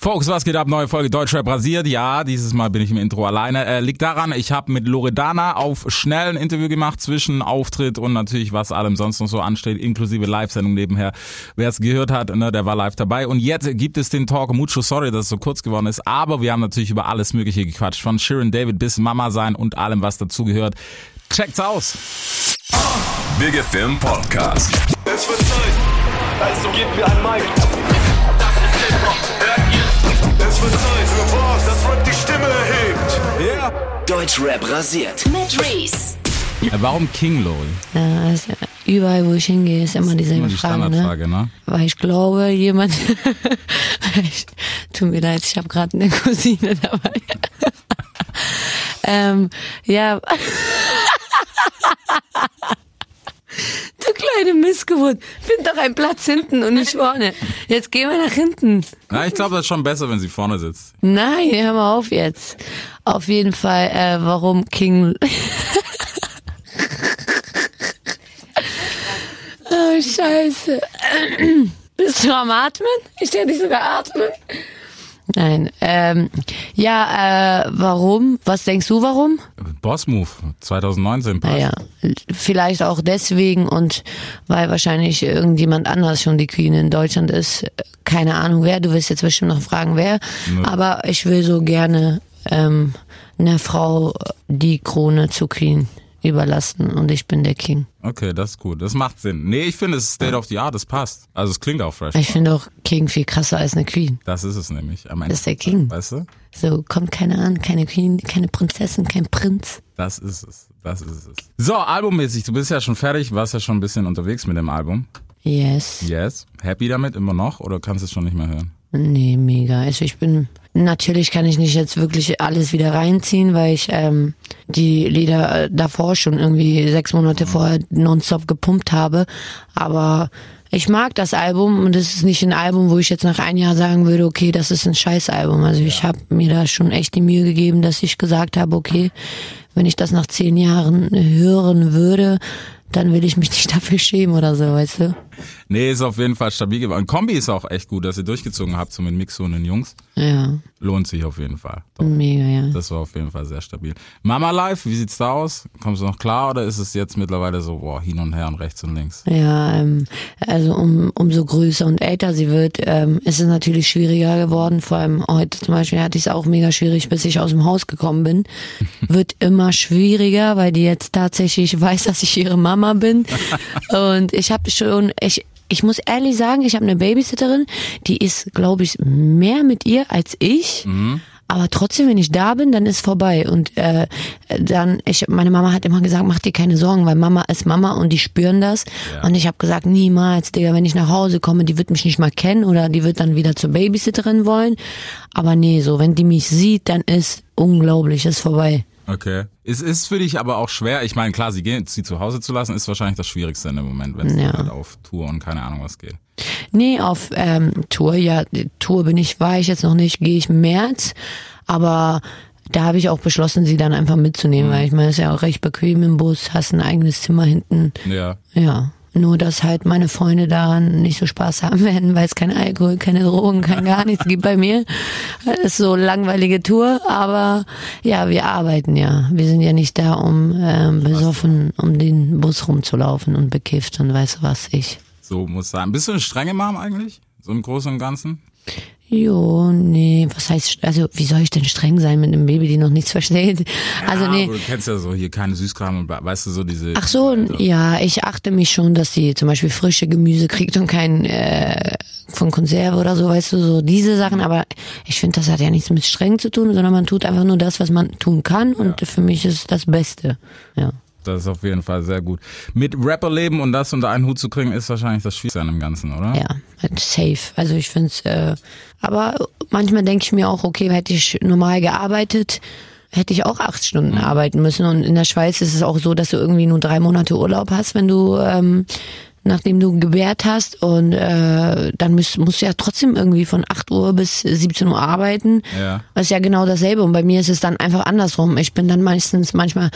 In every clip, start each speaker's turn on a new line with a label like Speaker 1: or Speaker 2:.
Speaker 1: Folks, was geht ab? Neue Folge Deutschrap rasiert. Ja, dieses Mal bin ich im Intro alleine. Äh, liegt daran, ich habe mit Loredana auf schnell ein Interview gemacht zwischen Auftritt und natürlich, was allem sonst noch so ansteht, inklusive Live-Sendung nebenher. Wer es gehört hat, ne, der war live dabei. Und jetzt gibt es den Talk. Mucho sorry, dass es so kurz geworden ist. Aber wir haben natürlich über alles Mögliche gequatscht. Von Sharon David bis Mama sein und allem, was dazugehört. Checkt's aus.
Speaker 2: Big Film Podcast.
Speaker 3: Es wird Zeit, also gebt mir ein Mic. Es wird Zeit für was, das Rap die Stimme erhebt. Yeah.
Speaker 2: Deutschrap rasiert.
Speaker 4: Mit Reese.
Speaker 1: Äh, warum King Lol?
Speaker 5: Ja, also überall, wo ich hingehe, ist immer dieselbe
Speaker 1: Immer die
Speaker 5: Frage, ne?
Speaker 1: Ne?
Speaker 5: Weil ich glaube, jemand. ich, tut mir leid, ich habe gerade eine Cousine dabei. ähm, ja. kleine Missgeburt, find doch einen Platz hinten und nicht vorne. Jetzt gehen wir nach hinten.
Speaker 1: Na, ich glaube, das ist schon besser, wenn sie vorne sitzt.
Speaker 5: Nein, hör mal auf jetzt. Auf jeden Fall, äh, warum King. oh, scheiße. Bist du am Atmen? Ich stelle dich sogar atmen. Nein, ähm, ja, äh, warum? Was denkst du, warum?
Speaker 1: Boss Move 2019. passt.
Speaker 5: Naja, vielleicht auch deswegen und weil wahrscheinlich irgendjemand anders schon die Queen in Deutschland ist. Keine Ahnung wer, du wirst jetzt bestimmt noch fragen wer. Aber ich will so gerne ähm, einer Frau die Krone zu Queen überlassen und ich bin der King.
Speaker 1: Okay, das ist gut. Das macht Sinn. Nee, ich finde, es ist State of the Art, das passt. Also es klingt auch fresh.
Speaker 5: Ich finde auch King viel krasser als eine Queen.
Speaker 1: Das ist es nämlich. Am Ende.
Speaker 5: Das ist der King.
Speaker 1: Weißt du?
Speaker 5: So kommt keiner an, keine Queen, keine Prinzessin, kein Prinz.
Speaker 1: Das ist es. Das ist es. So, albummäßig, du bist ja schon fertig, warst ja schon ein bisschen unterwegs mit dem Album.
Speaker 5: Yes.
Speaker 1: Yes. Happy damit immer noch oder kannst du es schon nicht mehr hören?
Speaker 5: Nee, mega. Also ich bin, natürlich kann ich nicht jetzt wirklich alles wieder reinziehen, weil ich ähm, die Lieder äh, davor schon irgendwie sechs Monate vorher nonstop gepumpt habe. Aber ich mag das Album und es ist nicht ein Album, wo ich jetzt nach einem Jahr sagen würde, okay, das ist ein Scheißalbum. Also ich habe mir da schon echt die Mühe gegeben, dass ich gesagt habe, okay, wenn ich das nach zehn Jahren hören würde, dann will ich mich nicht dafür schämen oder so, weißt du?
Speaker 1: Nee, ist auf jeden Fall stabil geworden. Kombi ist auch echt gut, dass ihr durchgezogen habt, so mit Mixo und den Jungs.
Speaker 5: Ja,
Speaker 1: Lohnt sich auf jeden Fall. Doch.
Speaker 5: mega, ja.
Speaker 1: Das war auf jeden Fall sehr stabil. Mama Live, wie sieht's da aus? Kommst du noch klar oder ist es jetzt mittlerweile so, boah, hin und her und rechts und links?
Speaker 5: Ja, ähm, also um, umso größer und älter sie wird, ähm, ist es natürlich schwieriger geworden. Vor allem heute zum Beispiel hatte ich es auch mega schwierig, bis ich aus dem Haus gekommen bin. Wird immer schwieriger, weil die jetzt tatsächlich weiß, dass ich ihre Mama bin. Und ich habe schon, ich, ich muss ehrlich sagen, ich habe eine Babysitterin, die ist, glaube ich, mehr mit ihr als ich. Aber trotzdem, wenn ich da bin, dann ist vorbei. Und äh, dann, ich, meine Mama hat immer gesagt, mach dir keine Sorgen, weil Mama ist Mama und die spüren das. Und ich habe gesagt, niemals, Digga, wenn ich nach Hause komme, die wird mich nicht mal kennen oder die wird dann wieder zur Babysitterin wollen. Aber nee, so, wenn die mich sieht, dann ist unglaublich, ist vorbei.
Speaker 1: Okay. Es ist für dich aber auch schwer. Ich meine, klar, sie, gehen, sie zu Hause zu lassen, ist wahrscheinlich das Schwierigste in dem Moment, wenn es
Speaker 5: Ja.
Speaker 1: halt auf Tour und keine Ahnung was geht.
Speaker 5: Nee, auf ähm, Tour, ja, Tour bin ich, war ich jetzt noch nicht, gehe ich im März, aber da habe ich auch beschlossen, sie dann einfach mitzunehmen, weil ich meine, es ist ja auch recht bequem im Bus, hast ein eigenes Zimmer hinten,
Speaker 1: Ja.
Speaker 5: ja. Nur, dass halt meine Freunde daran nicht so Spaß haben werden, weil es kein Alkohol, keine Drogen, kein gar nichts gibt bei mir. Das ist so langweilige Tour, aber ja, wir arbeiten ja. Wir sind ja nicht da, um ähm, besoffen um den Bus rumzulaufen und bekifft und weiß was ich.
Speaker 1: So muss sein. Bist du eine strenge Mom eigentlich? So im Großen und Ganzen?
Speaker 5: Jo, nee, was heißt, also wie soll ich denn streng sein mit einem Baby, die noch nichts versteht? Also
Speaker 1: ja,
Speaker 5: nee.
Speaker 1: aber du kennst ja so hier keine Süßkram und weißt du so diese.
Speaker 5: Ach so, ja, ich achte mich schon, dass sie zum Beispiel frische Gemüse kriegt und kein äh, von Konserve oder so, weißt du, so diese Sachen. Aber ich finde, das hat ja nichts mit streng zu tun, sondern man tut einfach nur das, was man tun kann und für mich ist es das Beste. Ja.
Speaker 1: Das ist auf jeden Fall sehr gut. Mit Rapper leben und das unter einen Hut zu kriegen, ist wahrscheinlich das Schwierigste an dem Ganzen, oder?
Speaker 5: Ja, safe. Also ich finde es, äh, aber manchmal denke ich mir auch, okay, hätte ich normal gearbeitet, hätte ich auch acht Stunden arbeiten müssen. Und in der Schweiz ist es auch so, dass du irgendwie nur drei Monate Urlaub hast, wenn du ähm, nachdem du gebärt hast und äh, dann musst, musst du ja trotzdem irgendwie von 8 Uhr bis 17 Uhr arbeiten.
Speaker 1: Ja.
Speaker 5: Das ist ja genau dasselbe. Und bei mir ist es dann einfach andersrum. Ich bin dann meistens manchmal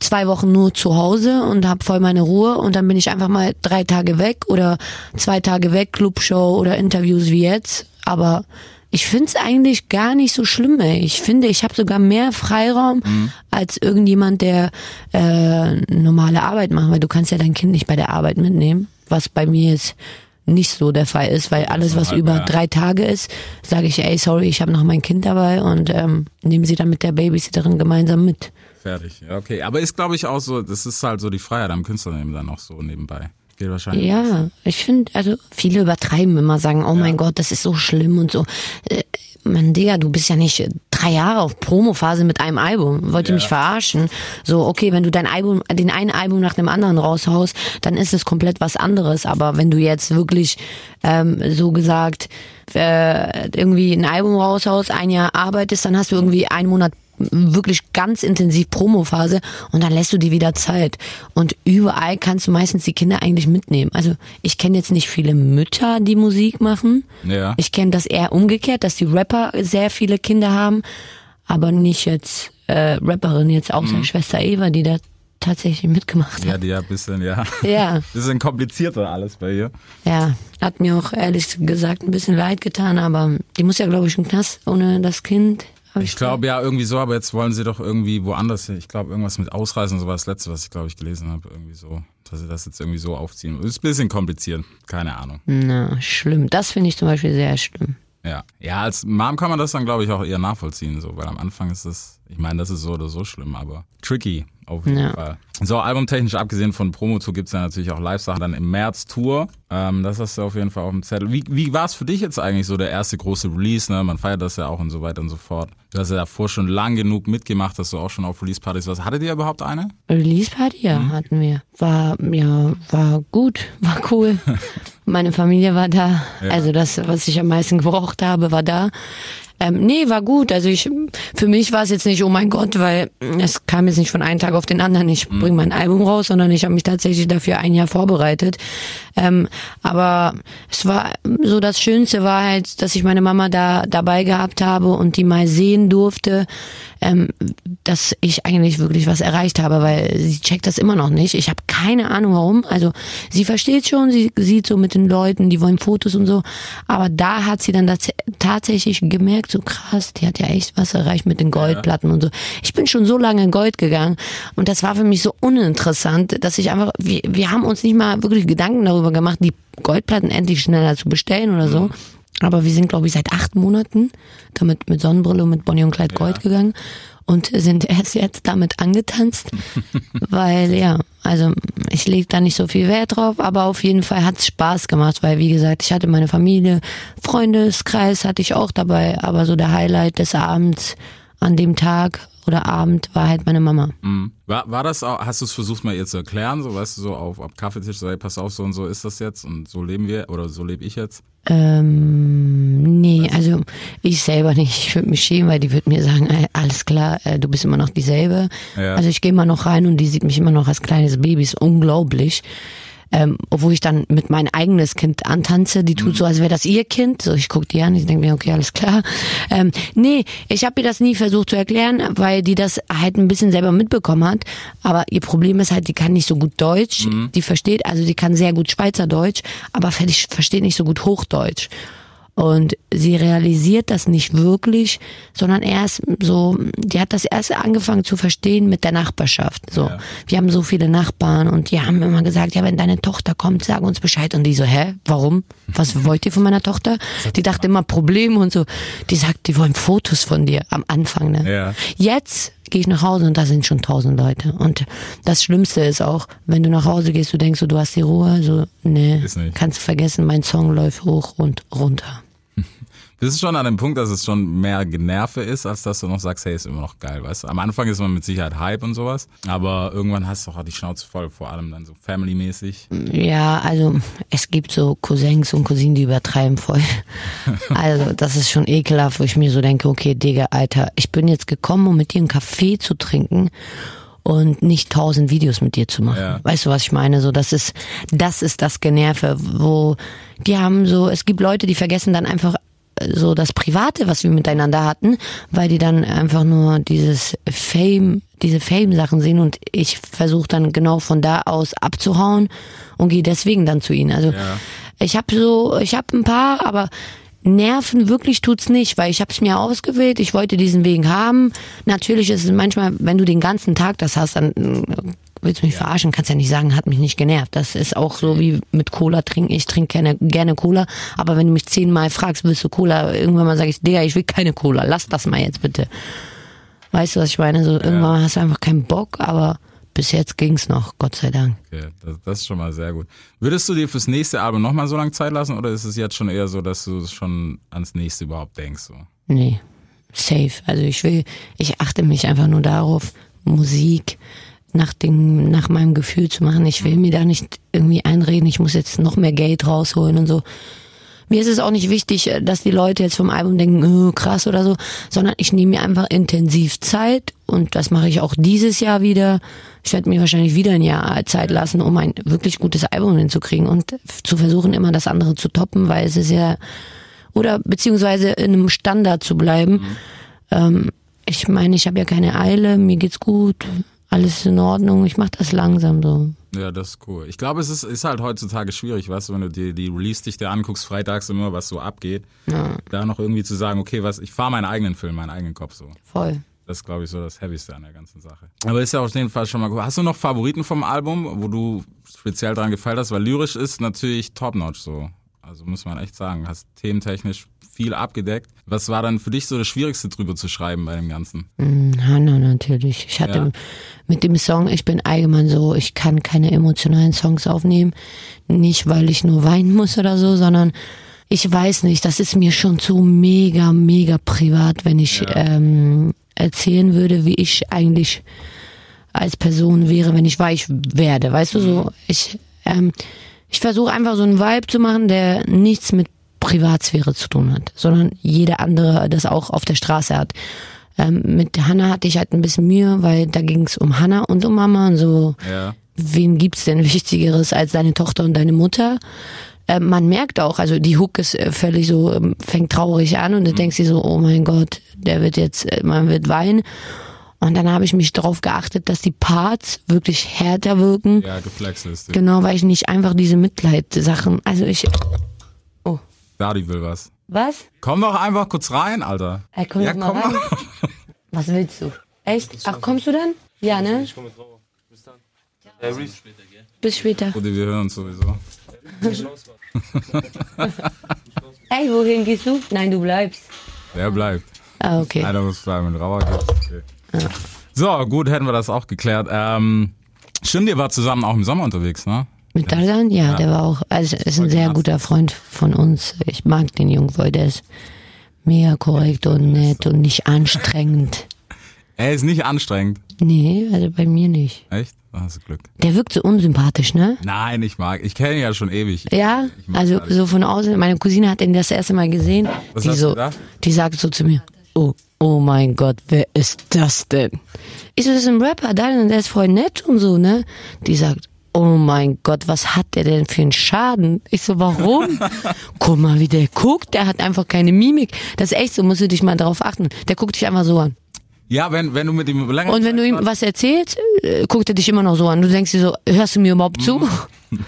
Speaker 5: zwei Wochen nur zu Hause und habe voll meine Ruhe und dann bin ich einfach mal drei Tage weg oder zwei Tage weg, Clubshow oder Interviews wie jetzt. Aber ich finde es eigentlich gar nicht so schlimm. Ey. Ich finde, ich habe sogar mehr Freiraum
Speaker 1: Mhm.
Speaker 5: als irgendjemand, der äh, normale Arbeit macht, weil du kannst ja dein Kind nicht bei der Arbeit mitnehmen, was bei mir jetzt nicht so der Fall ist, weil alles, was über
Speaker 1: ja.
Speaker 5: drei Tage ist, sage ich, ey, sorry, ich habe noch mein Kind dabei und ähm, nehmen sie dann mit der Babysitterin gemeinsam mit.
Speaker 1: Fertig. Ja, okay. Aber ist, glaube ich, auch so, das ist halt so die Freiheit am Künstlerleben dann auch so nebenbei. Geht wahrscheinlich.
Speaker 5: Ja, ich finde, also viele übertreiben immer, sagen, oh mein Gott, das ist so schlimm und so. Äh, Mann, Digga, du bist ja nicht drei Jahre auf Promophase mit einem Album. Wollt ihr
Speaker 1: Ja.
Speaker 5: mich verarschen? So, okay, wenn du dein Album, den einen Album nach dem anderen raushaust, dann ist es komplett was anderes. Aber wenn du jetzt wirklich ähm, so gesagt äh, irgendwie ein Album raushaust, ein Jahr arbeitest, dann hast du irgendwie einen Monat wirklich ganz intensiv Promophase und dann lässt du dir wieder Zeit. Und überall kannst du meistens die Kinder eigentlich mitnehmen. Also ich kenne jetzt nicht viele Mütter, die Musik machen.
Speaker 1: Ja.
Speaker 5: Ich kenne das eher umgekehrt, dass die Rapper sehr viele Kinder haben, aber nicht jetzt äh, Rapperin, jetzt außer Schwester Eva, die da tatsächlich mitgemacht
Speaker 1: Ja,
Speaker 5: hat.
Speaker 1: die ja ein bisschen, ja.
Speaker 5: Ja,
Speaker 1: Bisschen komplizierter alles bei ihr.
Speaker 5: ja. Hat mir auch ehrlich gesagt ein bisschen leid getan, aber die muss ja, glaube ich, im Knast ohne das Kind.
Speaker 1: Ich glaube ja irgendwie so, aber jetzt wollen sie doch irgendwie woanders hin. Ich glaube irgendwas mit Ausreisen und so war das letzte, was ich glaube ich gelesen habe. Irgendwie so, dass sie das jetzt irgendwie so aufziehen. Ist ein bisschen kompliziert. Keine Ahnung.
Speaker 5: Na, schlimm. Das finde ich zum Beispiel sehr schlimm.
Speaker 1: Ja. Ja, als Mom kann man das dann glaube ich auch eher nachvollziehen, so, weil am Anfang ist es, ich meine, das ist so oder so schlimm, aber tricky auf jeden
Speaker 5: Ja.
Speaker 1: Fall. So, albumtechnisch abgesehen von Promo-Tour gibt's ja natürlich auch Live-Sachen dann im März Tour. Ähm, das hast du auf jeden Fall auf dem Zettel. Wie, wie war es für dich jetzt eigentlich so der erste große Release? Ne? Man feiert das ja auch und so weiter und so fort. Du hast ja davor schon lang genug mitgemacht, dass du auch schon auf Release-Partys warst. Hattet ihr überhaupt eine?
Speaker 5: Release Party, ja,
Speaker 1: Mhm.
Speaker 5: hatten wir. War, ja, war gut, war cool. Meine Familie war da. Also das, was ich am meisten gebraucht habe, war da. Ähm, nee, war gut. Also ich, für mich war es jetzt nicht, oh mein Gott, weil es kam jetzt nicht von einem Tag auf den anderen. Ich
Speaker 1: Mhm.
Speaker 5: bringe mein Album raus, sondern ich habe mich tatsächlich dafür ein Jahr vorbereitet. Ähm, aber es war so das Schönste war halt, dass ich meine Mama da dabei gehabt habe und die mal sehen durfte, ähm, dass ich eigentlich wirklich was erreicht habe, weil sie checkt das immer noch nicht. Ich habe keine Ahnung warum. Also sie versteht schon, sie sieht so mit den Leuten, die wollen Fotos und so, aber da hat sie dann tats tatsächlich gemerkt, so krass, die hat ja echt was erreicht mit den Goldplatten und so. Ich bin schon so lange in Gold gegangen und das war für mich so uninteressant, dass ich einfach, wir, wir haben uns nicht mal wirklich Gedanken darüber gemacht, die Goldplatten endlich schneller zu bestellen oder so. Aber wir sind, glaube ich, seit acht Monaten damit mit Sonnenbrille und mit Bonnie und Clyde Gold gegangen und sind erst jetzt damit angetanzt, weil ja, also ich lege da nicht so viel Wert drauf, aber auf jeden Fall hat's Spaß gemacht, weil wie gesagt, ich hatte meine Familie, Freundeskreis hatte ich auch dabei, aber so der Highlight des Abends an dem Tag oder Abend war halt meine Mama.
Speaker 1: Mhm. War, war das auch, hast du es versucht mal ihr zu erklären, so weißt du, so auf, auf Kaffeetisch, so, hey, pass auf, so und so ist das jetzt und so leben wir oder so lebe ich jetzt?
Speaker 5: Ähm, nee, also ich selber nicht. Ich würde mich schämen, weil die würde mir sagen, alles klar, äh, du bist immer noch dieselbe.
Speaker 1: Ja.
Speaker 5: Also ich gehe immer noch rein und die sieht mich immer noch als kleines Baby, ist unglaublich. Ähm, obwohl ich dann mit mein eigenes Kind antanze, die tut so, als wäre das ihr Kind. So, ich guck die an, ich denke mir, okay, alles klar. Ähm, nee, ich habe ihr das nie versucht zu erklären, weil die das halt ein bisschen selber mitbekommen hat. Aber ihr Problem ist halt, die kann nicht so gut Deutsch. Die versteht, also die kann sehr gut Schweizerdeutsch, aber ver- versteht nicht so gut Hochdeutsch. Und sie realisiert das nicht wirklich, sondern erst so, die hat das erst angefangen zu verstehen mit der Nachbarschaft. So, wir haben so viele Nachbarn und die haben immer gesagt, ja, wenn deine Tochter kommt, sag uns Bescheid. Und die so, hä, warum? Was wollt ihr von meiner Tochter? Die dachte immer Probleme und so. Die sagt, die wollen Fotos von dir am Anfang. Ne?
Speaker 1: Ja.
Speaker 5: Jetzt gehe ich nach Hause und da sind schon tausend Leute. Und das Schlimmste ist auch, wenn du nach Hause gehst, du denkst so, du hast die Ruhe, so, nee, kannst du vergessen, mein Song läuft hoch und runter.
Speaker 1: Bist du schon an dem Punkt, dass es schon mehr Generve ist, als dass du noch sagst, hey, ist immer noch geil, weißt du? Am Anfang ist man mit Sicherheit Hype und sowas, aber irgendwann hast du auch die Schnauze voll, vor allem dann so family-mäßig.
Speaker 5: Ja, also es gibt so Cousins und Cousinen, die übertreiben voll. Also das ist schon ekelhaft, wo ich mir so denke, okay, Digga, Alter, ich bin jetzt gekommen, um mit dir einen Kaffee zu trinken und nicht tausend Videos mit dir zu machen.
Speaker 1: Ja.
Speaker 5: Weißt du, was ich meine? So, das ist, das ist das Generve, wo die haben so, es gibt Leute, die vergessen dann einfach so das Private, was wir miteinander hatten, weil die dann einfach nur dieses Fame, diese Fame-Sachen sehen und ich versuche dann genau von da aus abzuhauen und gehe deswegen dann zu ihnen. Also
Speaker 1: Ja.
Speaker 5: ich habe so, ich habe ein paar, aber Nerven wirklich tut's nicht, weil ich habe es mir ausgewählt, ich wollte diesen Weg haben. Natürlich ist es manchmal, wenn du den ganzen Tag das hast, dann willst du mich verarschen, kannst ja nicht sagen, hat mich nicht genervt. Das ist auch so wie mit Cola trinken. Ich trinke gerne, gerne Cola, aber wenn du mich zehnmal fragst, willst du Cola, irgendwann mal sage ich, Digga, ich will keine Cola, lass das mal jetzt bitte. Weißt du, was ich meine? So, irgendwann hast du einfach keinen Bock, aber bis jetzt ging's noch, Gott sei Dank.
Speaker 1: Okay, das, das ist schon mal sehr gut. Würdest du dir fürs nächste Album nochmal so lange Zeit lassen oder ist es jetzt schon eher so, dass du schon ans nächste überhaupt denkst? So?
Speaker 5: Nee, safe. Also ich will, ich achte mich einfach nur darauf, Musik nach dem, nach meinem Gefühl zu machen. Ich will mir da nicht irgendwie einreden, ich muss jetzt noch mehr Geld rausholen und so. Mir ist es auch nicht wichtig, äh, dass die Leute jetzt vom Album denken, oh, krass oder so, sondern ich nehme mir einfach intensiv Zeit und das mache ich auch dieses Jahr wieder. Ich werde mir wahrscheinlich wieder ein Jahr Zeit lassen, um ein wirklich gutes Album hinzukriegen und zu versuchen, immer das andere zu toppen, weil es ist ja, oder beziehungsweise in einem Standard zu bleiben. Mhm. Ähm, ich meine, ich habe ja keine Eile, mir geht's gut, alles in Ordnung, ich mache das langsam so.
Speaker 1: Ja, das ist cool. Ich glaube, es ist, ist halt heutzutage schwierig, weißt du, wenn du dir die Release-Dichte anguckst, freitags immer, was so abgeht,
Speaker 5: Ja,
Speaker 1: da noch irgendwie zu sagen, okay, was, ich fahre meinen eigenen Film, meinen eigenen Kopf so.
Speaker 5: voll.
Speaker 1: Das ist, glaube ich, so das Heavyste an der ganzen Sache. Aber ist ja auf jeden Fall schon mal cool. Hast du noch Favoriten vom Album, wo du speziell dran gefallen hast? Weil lyrisch ist natürlich top-notch so. Also muss man echt sagen. Hast thementechnisch viel abgedeckt. Was war dann für dich so das Schwierigste drüber zu schreiben bei dem Ganzen?
Speaker 5: Mm, Hannah natürlich. Ich hatte
Speaker 1: Ja.
Speaker 5: mit dem Song, ich bin allgemein so, ich kann keine emotionalen Songs aufnehmen. Nicht, weil ich nur weinen muss oder so, sondern ich weiß nicht, das ist mir schon zu mega, mega privat, wenn ich ähm, erzählen würde, wie ich eigentlich als Person wäre, wenn ich weich werde. Weißt du so, ich, ähm, ich versuche einfach so einen Vibe zu machen, der nichts mit Privatsphäre zu tun hat, sondern jeder andere das auch auf der Straße hat. Ähm, mit Hannah hatte ich halt ein bisschen Mühe, weil da ging es um Hannah und um Mama und so.
Speaker 1: Ja.
Speaker 5: Wen gibt's denn Wichtigeres als deine Tochter und deine Mutter? Ähm, man merkt auch, also die Hook ist äh, völlig so, ähm, fängt traurig an und du denkst dir so, oh mein Gott, der wird jetzt, äh, man wird weinen. Und dann habe ich mich darauf geachtet, dass die Parts wirklich härter wirken.
Speaker 1: Ja, geflext ist. die.
Speaker 5: Genau, weil ich nicht einfach diese Mitleid-Sachen, also ich,
Speaker 1: Dadi will was.
Speaker 5: was?
Speaker 1: Komm doch einfach kurz rein, Alter.
Speaker 5: Hey, komm
Speaker 1: ja,
Speaker 5: doch mal
Speaker 1: komm
Speaker 5: rein.
Speaker 1: mal.
Speaker 5: Was willst du? Echt? Ach, kommst du dann? Ja, ne?
Speaker 4: Ich komme jetzt raus. Bis dann. Ja, Reese.
Speaker 5: Bis später.
Speaker 1: Rudi, wir hören uns sowieso.
Speaker 5: Ey, wohin gehst du? Nein, du bleibst.
Speaker 1: Wer bleibt?
Speaker 5: Ah, okay.
Speaker 1: Einer muss bleiben Rauer. Okay. So, gut, hätten wir das auch geklärt. Ähm, stimmt, ihr war zusammen auch im Sommer unterwegs, ne?
Speaker 5: Mit Dalsan? Ja, der war auch, also ist ein sehr guter Freund von uns. Ich mag den Jungen voll, der ist mega korrekt und nett und nicht anstrengend.
Speaker 1: Er ist nicht anstrengend.
Speaker 5: Nee, also bei mir nicht.
Speaker 1: Echt? Da hast du Glück.
Speaker 5: Der wirkt so unsympathisch, ne?
Speaker 1: Nein, ich mag. Ich kenne ihn ja schon ewig.
Speaker 5: Ja, also so von außen, meine Cousine hat ihn das erste Mal gesehen.
Speaker 1: Was
Speaker 5: die so, die sagt so zu mir, oh, oh mein Gott, wer ist das denn? Ich so, das ist ein Rapper, Dalsan, der ist voll nett und so, ne? Die sagt, oh mein Gott, was hat der denn für einen Schaden? Ich so, warum? Guck mal, wie der guckt, der hat einfach keine Mimik. Das ist echt so, musst du dich mal drauf achten. Der guckt dich einfach so an.
Speaker 1: Ja, wenn, wenn du mit ihm länger
Speaker 5: Und wenn du ihm was erzählst, äh, guckt er dich immer noch so an. Du denkst dir so, hörst du mir überhaupt zu?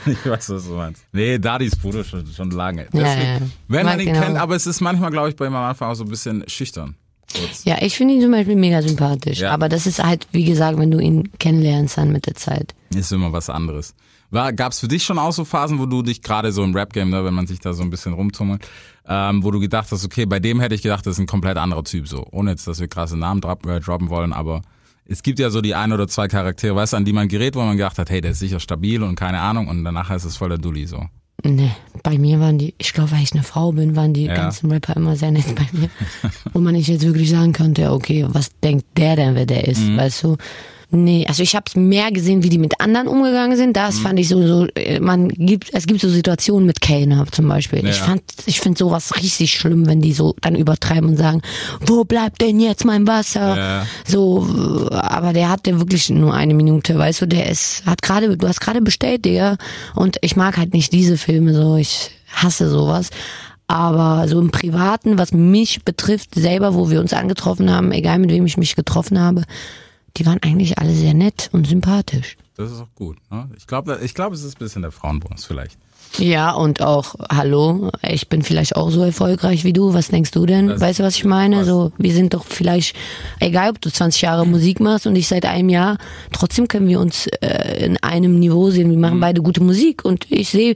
Speaker 1: Ich weiß, was du meinst. Nee, Dadis Bruder schon, schon lange.
Speaker 5: Ja,
Speaker 1: Deswegen,
Speaker 5: ja.
Speaker 1: Wenn man
Speaker 5: Mag
Speaker 1: ihn
Speaker 5: den
Speaker 1: kennt, aber es ist manchmal, glaube ich, bei ihm am Anfang auch so ein bisschen schüchtern. Kurz.
Speaker 5: Ja, ich finde ihn zum Beispiel mega sympathisch.
Speaker 1: Ja.
Speaker 5: Aber das ist halt, wie gesagt, wenn du ihn kennenlernst dann mit der Zeit.
Speaker 1: Ist immer was anderes. War, gab's für dich schon auch so Phasen, wo du dich gerade so im Rap-Game, ne, wenn man sich da so ein bisschen rumtummelt, ähm, wo du gedacht hast, okay, bei dem hätte ich gedacht, das ist ein komplett anderer Typ, so. Ohne jetzt, dass wir krasse Namen drop, äh, droppen wollen, aber es gibt ja so die ein oder zwei Charaktere, weißt du, an die man gerät, wo man gedacht hat, hey, der ist sicher stabil und keine Ahnung, und danach ist es voll der Dulli, so.
Speaker 5: Nee, bei mir waren die, ich glaube, weil ich eine Frau bin, waren die
Speaker 1: Ja.
Speaker 5: ganzen Rapper immer sehr nett bei mir. Wo man nicht jetzt wirklich sagen könnte, okay, was denkt der denn, wer der ist,
Speaker 1: Mhm.
Speaker 5: weißt du? Nee, also ich habe mehr gesehen, wie die mit anderen umgegangen sind. Das
Speaker 1: Mhm.
Speaker 5: fand ich so, so, äh, man gibt, es gibt so Situationen mit Kellner zum Beispiel. Ich
Speaker 1: Ja.
Speaker 5: fand, ich finde sowas richtig schlimm, wenn die so dann übertreiben und sagen, wo bleibt denn jetzt mein Wasser?
Speaker 1: Ja.
Speaker 5: So, aber der hatte wirklich nur eine Minute, weißt du, der ist, hat gerade, du hast gerade bestellt, Digga. Und ich mag halt nicht diese Filme so, ich hasse sowas. Aber so im Privaten, was mich betrifft, selber, wo wir uns angetroffen haben, egal mit wem ich mich getroffen habe, die waren eigentlich alle sehr nett und sympathisch.
Speaker 1: Das ist auch gut. Ne? Ich glaube, ich glaube, es ist ein bisschen der Frauenbonus vielleicht.
Speaker 5: Ja, und auch, hallo, ich bin vielleicht auch so erfolgreich wie du. Was denkst du denn?
Speaker 1: Das-
Speaker 5: weißt du, was ich meine? So, wir sind doch vielleicht, egal ob du 20 Jahre Musik machst und ich seit einem Jahr, trotzdem können wir uns äh, in einem Niveau sehen. Wir
Speaker 1: Mhm.
Speaker 5: machen beide gute Musik und ich sehe,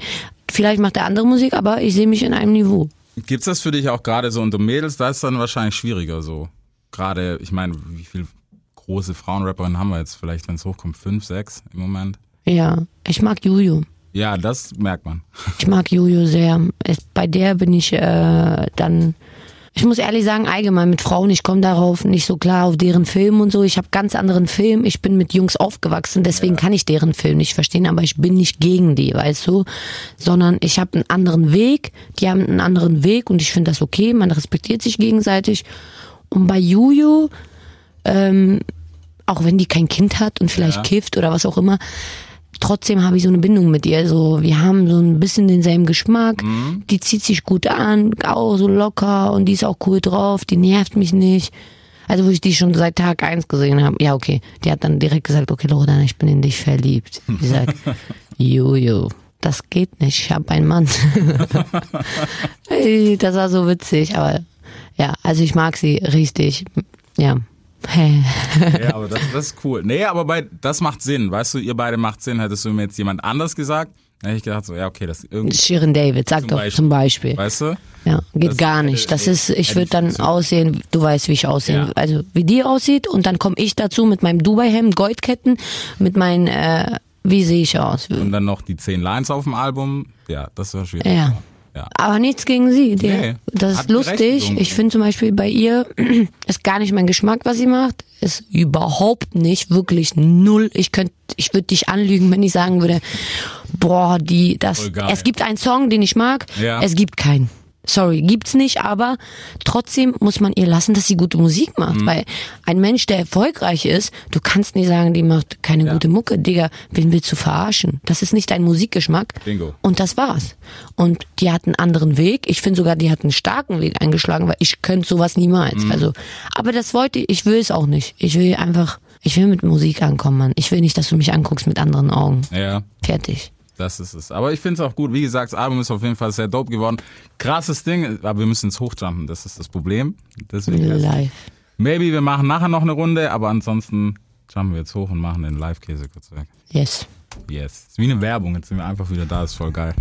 Speaker 5: vielleicht macht der andere Musik, aber ich sehe mich in einem Niveau.
Speaker 1: Gibt's das für dich auch gerade so unter Mädels? Da ist dann wahrscheinlich schwieriger so. Gerade, ich meine, wie viele große Frauenrapperinnen haben wir jetzt? Vielleicht, wenn es hochkommt, fünf, sechs im Moment.
Speaker 5: Ja, ich mag Juju.
Speaker 1: Ja, das merkt man.
Speaker 5: Ich mag Juju sehr. Bei der bin ich äh, dann. Ich muss ehrlich sagen, allgemein mit Frauen, ich komme darauf nicht so klar auf deren Film und so. Ich habe ganz anderen Film. Ich bin mit Jungs aufgewachsen, deswegen kann ich deren Film nicht verstehen, aber ich bin nicht gegen die, weißt du? Sondern ich habe einen anderen Weg, die haben einen anderen Weg und ich finde das okay, man respektiert sich gegenseitig. Und bei Juju, ähm, auch wenn die kein Kind hat und vielleicht
Speaker 1: Ja.
Speaker 5: kifft oder was auch immer, trotzdem habe ich so eine Bindung mit ihr. So, wir haben so ein bisschen denselben Geschmack. Die zieht sich gut an, auch so locker und die ist auch cool drauf. Die nervt mich nicht. Also wo ich die schon seit Tag eins gesehen habe, ja okay, die hat dann direkt gesagt, okay Loredana, ich bin in dich verliebt. Ich sag, Jojo, das geht nicht, ich habe einen Mann. Das war so witzig, aber ja, also ich mag sie richtig, ja.
Speaker 1: Ja, aber das, das ist cool. Nee, aber bei, das macht Sinn. Weißt du, ihr beide macht Sinn. Hättest du mir jetzt jemand anders gesagt, dann hätte ich gedacht so, ja, okay, das ist irgendwie,
Speaker 5: Shirin David, sag
Speaker 1: Zum
Speaker 5: doch
Speaker 1: Beispiel.
Speaker 5: zum Beispiel.
Speaker 1: weißt du?
Speaker 5: Ja, geht
Speaker 1: Das
Speaker 5: gar nicht. Das ist, ich würde dann aussehen, du weißt, wie ich aussehe.
Speaker 1: Ja.
Speaker 5: Also wie die aussieht und dann komme ich dazu mit meinem Dubai-Hemd, Goldketten, mit meinen, äh, wie sehe ich aus?
Speaker 1: Und dann noch die zehn Lines auf dem Album. Ja, das war schwierig.
Speaker 5: Ja.
Speaker 1: Ja.
Speaker 5: Aber nichts gegen sie. Die,
Speaker 1: Nee,
Speaker 5: das ist lustig. Ich finde zum Beispiel bei ihr ist gar nicht mein Geschmack, was sie macht. Ist überhaupt nicht, wirklich null. Ich könnte, ich würde dich anlügen, wenn ich sagen würde, boah, die, das. Es gibt einen Song, den ich mag.
Speaker 1: Ja.
Speaker 5: Es gibt keinen. Sorry, gibt's nicht, aber trotzdem muss man ihr lassen, dass sie gute Musik macht.
Speaker 1: Mhm.
Speaker 5: Weil ein Mensch, der erfolgreich ist, du kannst nicht sagen, die macht keine gute Mucke. Digga, wen willst du verarschen? Das ist nicht dein Musikgeschmack.
Speaker 1: Bingo.
Speaker 5: Und das war's. Und die hat einen anderen Weg. Ich finde sogar, die hat einen starken Weg eingeschlagen, weil ich könnte sowas niemals.
Speaker 1: Mhm.
Speaker 5: Also, aber das wollte ich, ich will es auch nicht. Ich will einfach, ich will mit Musik ankommen, Mann. Ich will nicht, dass du mich anguckst mit anderen Augen.
Speaker 1: Ja.
Speaker 5: Fertig.
Speaker 1: Das ist es. Aber ich finde es auch gut. Wie gesagt, das Album ist auf jeden Fall sehr dope geworden. Krasses Ding, aber wir müssen ins Hochjumpen. Das ist das Problem. Deswegen
Speaker 5: Live.
Speaker 1: Maybe wir machen nachher noch eine Runde, aber ansonsten jumpen wir jetzt hoch und machen den Live-Käse kurz weg.
Speaker 5: Yes.
Speaker 1: Yes. Ist wie eine Werbung. Jetzt sind wir einfach wieder da. Ist voll geil.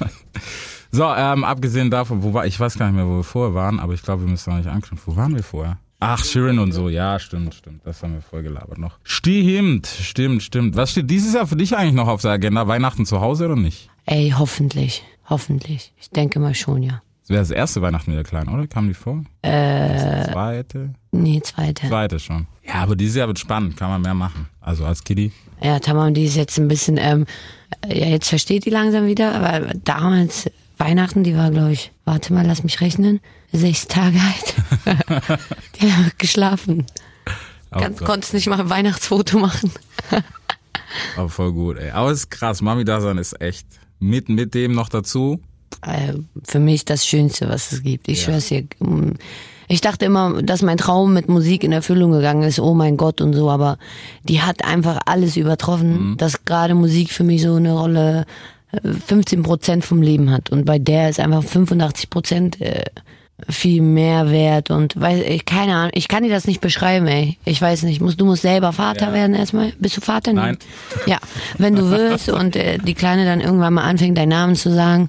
Speaker 1: so, ähm, abgesehen davon, wo war, ich weiß gar nicht mehr, wo wir vorher waren, aber ich glaube, wir müssen noch nicht anknüpfen. Wo waren wir vorher? Ach, Shirin und so. Ja, stimmt, stimmt. Das haben wir voll gelabert noch. Stimmt, stimmt, stimmt. Was steht dieses Jahr für dich eigentlich noch auf der Agenda? Weihnachten zu Hause oder nicht?
Speaker 5: Ey, hoffentlich. Hoffentlich. Ich denke mal schon, ja.
Speaker 1: Das wäre das erste Weihnachten wieder klein, oder? Kam die vor? Äh. Das zweite?
Speaker 5: Nee, zweite.
Speaker 1: Zweite schon. Ja, aber dieses Jahr wird spannend. Kann man mehr machen. Also als Kiddie.
Speaker 5: Ja, Tamam, die ist jetzt ein bisschen, ähm, ja, jetzt versteht die langsam wieder, aber damals, Weihnachten, die war, glaube ich, warte mal, lass mich rechnen, sechs Tage alt. die hat geschlafen.
Speaker 1: So.
Speaker 5: konntest nicht mal ein Weihnachtsfoto machen.
Speaker 1: Aber voll gut, ey. Aber es ist krass. Mami Dasein ist echt. Mit, mit dem noch dazu.
Speaker 5: Äh, für mich das Schönste, was es gibt. Ich schwör's dir. mm, Ich dachte immer, dass mein Traum mit Musik in Erfüllung gegangen ist, oh mein Gott und so, aber die hat einfach alles übertroffen, dass gerade Musik für mich so eine Rolle 15 Prozent vom Leben hat. Und bei der ist einfach 85 Prozent äh, viel mehr wert und weiß ich keine Ahnung, ich kann dir das nicht beschreiben, ey. Ich weiß nicht, musst du musst selber Vater
Speaker 1: Ja.
Speaker 5: werden erstmal. Bist du Vater?
Speaker 1: Nein.
Speaker 5: Ja, wenn du wirst und äh, die Kleine dann irgendwann mal anfängt, deinen Namen zu sagen,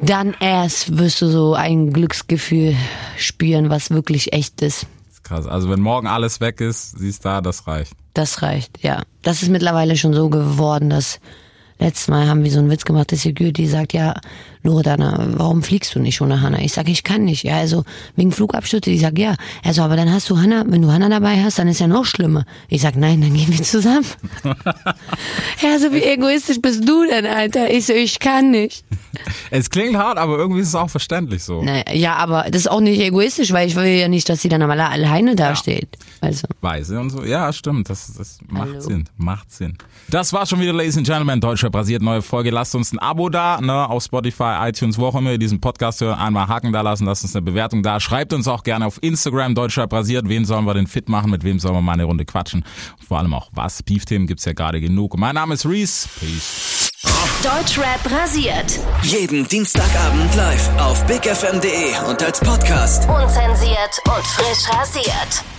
Speaker 5: dann erst wirst du so ein Glücksgefühl spüren, was wirklich echt ist.
Speaker 1: Das ist krass. Also wenn morgen alles weg ist, siehst da, das reicht.
Speaker 5: Das reicht, ja. Das ist mittlerweile schon so geworden, dass letztes Mal haben wir so einen Witz gemacht, dass Security sagt, ja, Loredana, warum fliegst du nicht ohne Hanna? Ich sage, ich kann nicht. Ja, also wegen Flugabstürze. Ich sag, ja. Also, aber dann hast du Hanna, wenn du Hanna dabei hast, dann ist ja noch schlimmer. Ich sag, nein, dann gehen wir zusammen. ja, so wie egoistisch bist du denn, Alter? Ich so, ich kann nicht.
Speaker 1: Es klingt hart, aber irgendwie ist es auch verständlich so.
Speaker 5: Naja, ja, aber das ist auch nicht egoistisch, weil ich will ja nicht, dass sie dann alle alleine dasteht. Also.
Speaker 1: Weise und so. Ja, stimmt. Das, das macht
Speaker 5: Hallo.
Speaker 1: Sinn. Macht Sinn. Das war schon wieder, Ladies and Gentlemen. Deutscher basiert neue Folge. Lasst uns ein Abo da, ne, auf Spotify, iTunes, wo auch immer ihr diesen Podcast hört. Einmal Haken da lassen, lasst uns eine Bewertung da. Schreibt uns auch gerne auf Instagram, Deutscher basiert. Wen sollen wir denn fit machen? Mit wem sollen wir mal eine Runde quatschen? Und vor allem auch was. Beef-Themen gibt's ja gerade genug. Mein Name ist Reese. Peace.
Speaker 6: Deutschrap rasiert.
Speaker 2: Jeden Dienstagabend live auf bigfm.de und als Podcast.
Speaker 6: Unzensiert und frisch rasiert.